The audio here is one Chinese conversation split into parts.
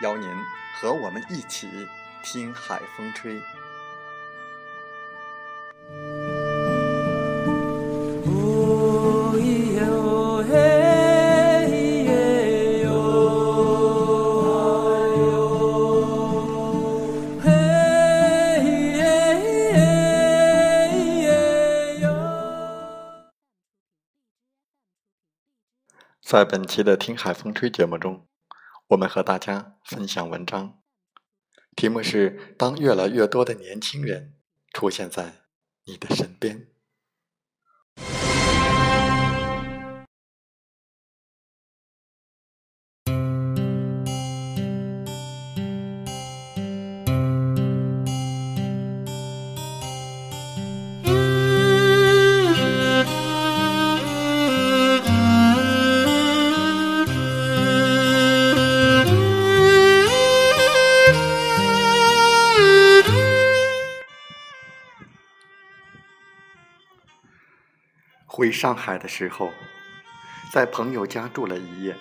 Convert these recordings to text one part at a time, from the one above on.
邀您和我们一起听海风吹。在本期的《听海风吹》节目中。我们和大家分享文章，题目是：当越来越多的年轻人出现在你的身边。回上海的时候，在朋友家住了一夜。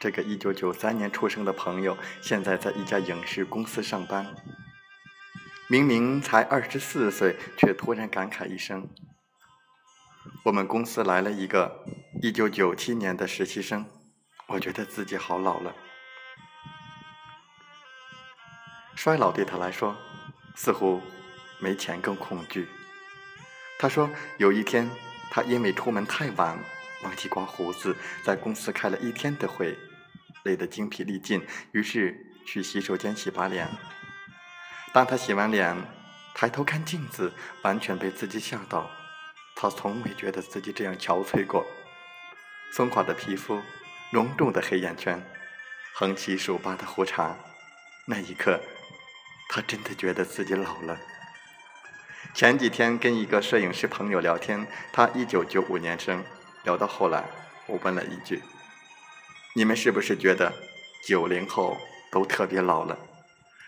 这个一九九三年出生的朋友，现在在一家影视公司上班。明明才二十四岁，却突然感慨一声：“我们公司来了一个一九九七年的实习生，我觉得自己好老了。”衰老对他来说，似乎没钱更恐惧。他说：“有一天。”他因为出门太晚，忘记刮胡子，在公司开了一天的会，累得精疲力尽，于是去洗手间洗把脸。当他洗完脸，抬头看镜子，完全被自己吓到。他从未觉得自己这样憔悴过，松垮的皮肤，浓重的黑眼圈，横七竖八的胡茬。那一刻，他真的觉得自己老了。前几天跟一个摄影师朋友聊天，他一九九五年生。聊到后来，我问了一句：“你们是不是觉得九零后都特别老了？”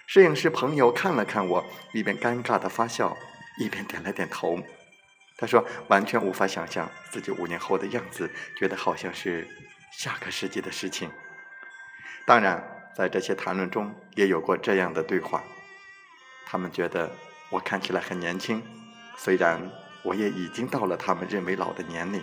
摄影师朋友看了看我，一边尴尬的发笑，一边点了点头。他说：“完全无法想象自己五年后的样子，觉得好像是下个世纪的事情。”当然，在这些谈论中也有过这样的对话，他们觉得。我看起来很年轻，虽然我也已经到了他们认为老的年龄。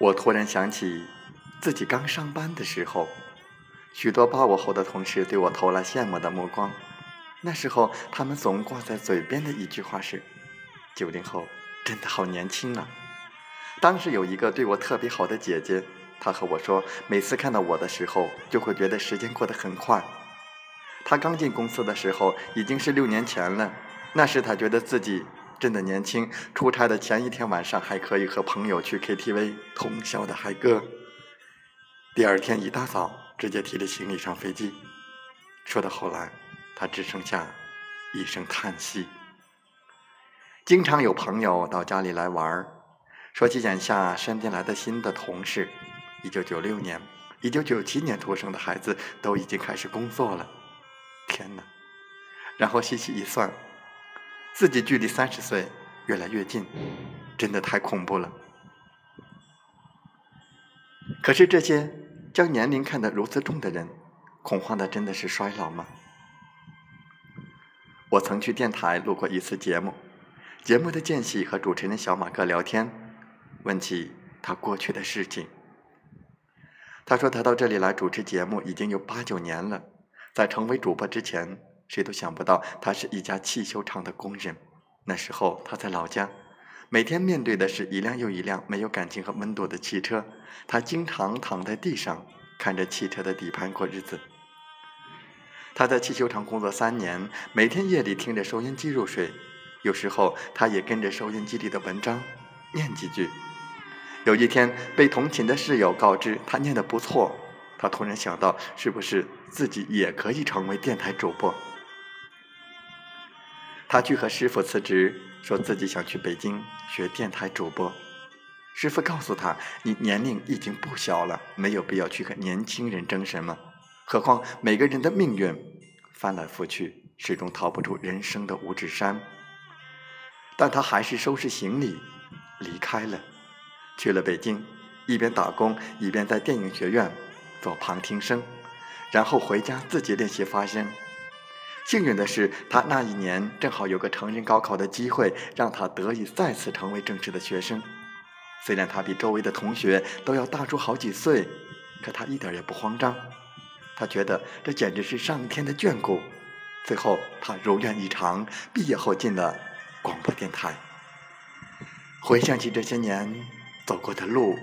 我突然想起自己刚上班的时候，许多八五后的同事对我投来羡慕的目光。那时候，他们总挂在嘴边的一句话是：“九零后真的好年轻啊！”当时有一个对我特别好的姐姐，她和我说，每次看到我的时候，就会觉得时间过得很快。她刚进公司的时候已经是六年前了，那时她觉得自己真的年轻。出差的前一天晚上还可以和朋友去 KTV 通宵的嗨歌，第二天一大早直接提着行李上飞机。说到后来。他只剩下一声叹息。经常有朋友到家里来玩儿，说起眼下身边来的新的同事，一九九六年、一九九七年出生的孩子都已经开始工作了。天哪！然后细细一算，自己距离三十岁越来越近，真的太恐怖了。可是这些将年龄看得如此重的人，恐慌的真的是衰老吗？我曾去电台录过一次节目，节目的间隙和主持人小马哥聊天，问起他过去的事情。他说他到这里来主持节目已经有八九年了，在成为主播之前，谁都想不到他是一家汽修厂的工人。那时候他在老家。每天面对的是一辆又一辆没有感情和温度的汽车，他经常躺在地上看着汽车的底盘过日子。他在汽修厂工作三年，每天夜里听着收音机入睡，有时候他也跟着收音机里的文章念几句。有一天被同寝的室友告知他念得不错，他突然想到是不是自己也可以成为电台主播。他去和师傅辞职。说自己想去北京学电台主播，师傅告诉他：“你年龄已经不小了，没有必要去和年轻人争什么。何况每个人的命运翻来覆去，始终逃不出人生的五指山。”但他还是收拾行李离开了，去了北京，一边打工一边在电影学院做旁听生，然后回家自己练习发声。幸运的是，他那一年正好有个成人高考的机会，让他得以再次成为正式的学生。虽然他比周围的同学都要大出好几岁，可他一点也不慌张。他觉得这简直是上天的眷顾。最后，他如愿以偿，毕业后进了广播电台。回想起这些年走过的路，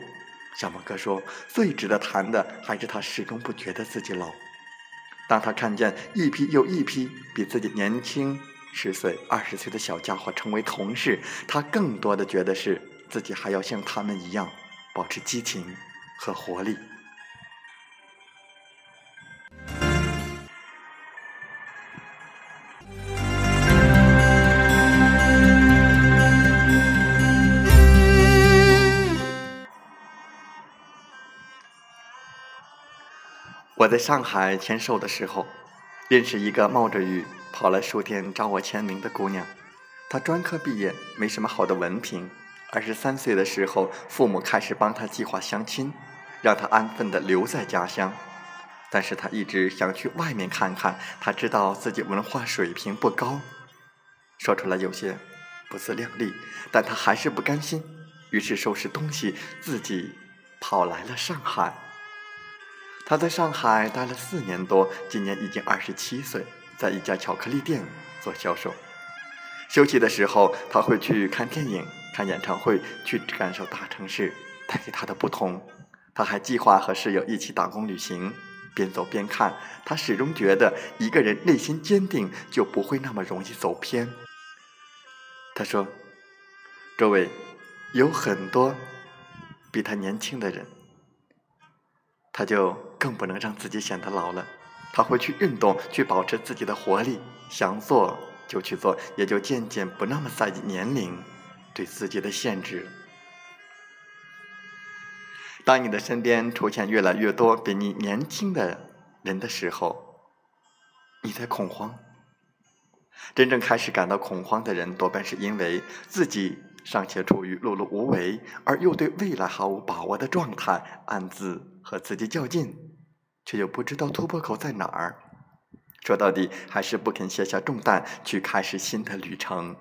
小马哥说，最值得谈的还是他始终不觉得自己老。当他看见一批又一批比自己年轻十岁、二十岁的小家伙成为同事，他更多的觉得是自己还要像他们一样保持激情和活力。我在上海签售的时候，认识一个冒着雨跑来书店找我签名的姑娘。她专科毕业，没什么好的文凭。二十三岁的时候，父母开始帮她计划相亲，让她安分的留在家乡。但是她一直想去外面看看。她知道自己文化水平不高，说出来有些不自量力，但她还是不甘心，于是收拾东西，自己跑来了上海。他在上海待了四年多，今年已经二十七岁，在一家巧克力店做销售。休息的时候，他会去看电影、看演唱会，去感受大城市带给他的不同。他还计划和室友一起打工旅行，边走边看。他始终觉得，一个人内心坚定，就不会那么容易走偏。他说：“周围有很多比他年轻的人。”他就更不能让自己显得老了，他会去运动，去保持自己的活力，想做就去做，也就渐渐不那么在意年龄对自己的限制。当你的身边出现越来越多比你年轻的人的时候，你在恐慌。真正开始感到恐慌的人，多半是因为自己。尚且处于碌碌无为，而又对未来毫无把握的状态，暗自和自己较劲，却又不知道突破口在哪儿。说到底，还是不肯卸下重担，去开始新的旅程。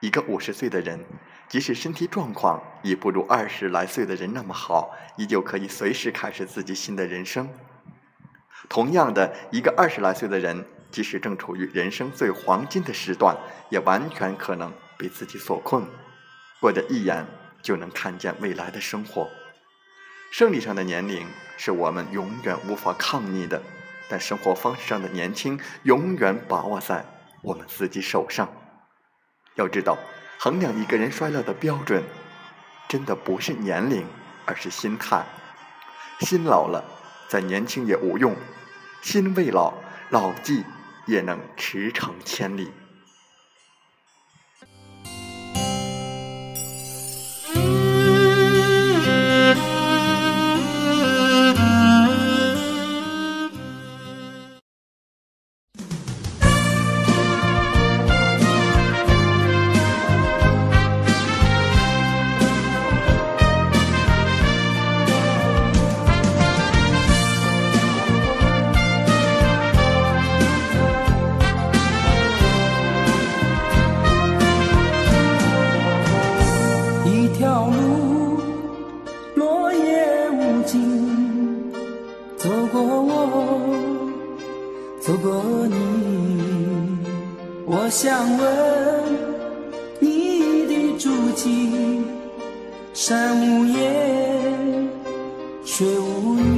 一个五十岁的人，即使身体状况已不如二十来岁的人那么好，依旧可以随时开始自己新的人生。同样的，一个二十来岁的人，即使正处于人生最黄金的时段，也完全可能。被自己所困，过着一眼就能看见未来的生活。生理上的年龄是我们永远无法抗逆的，但生活方式上的年轻永远把握在我们自己手上。要知道，衡量一个人衰老的标准，真的不是年龄，而是心态。心老了，再年轻也无用；心未老，老骥也能驰骋千里。却无语。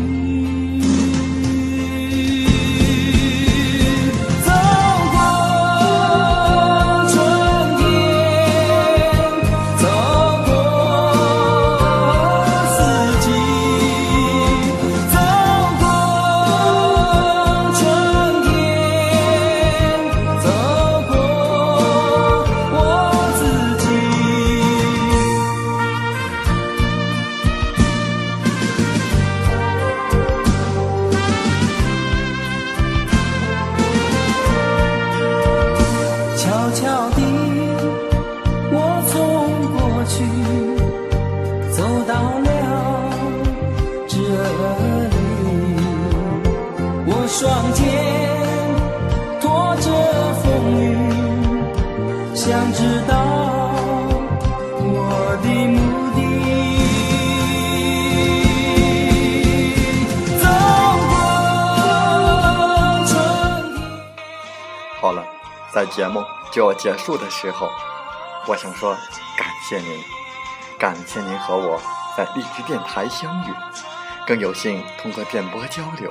双肩拖着风雨，想知道我的目的。好了，在节目就要结束的时候，我想说感谢您，感谢您和我在荔枝电台相遇，更有幸通过电波交流。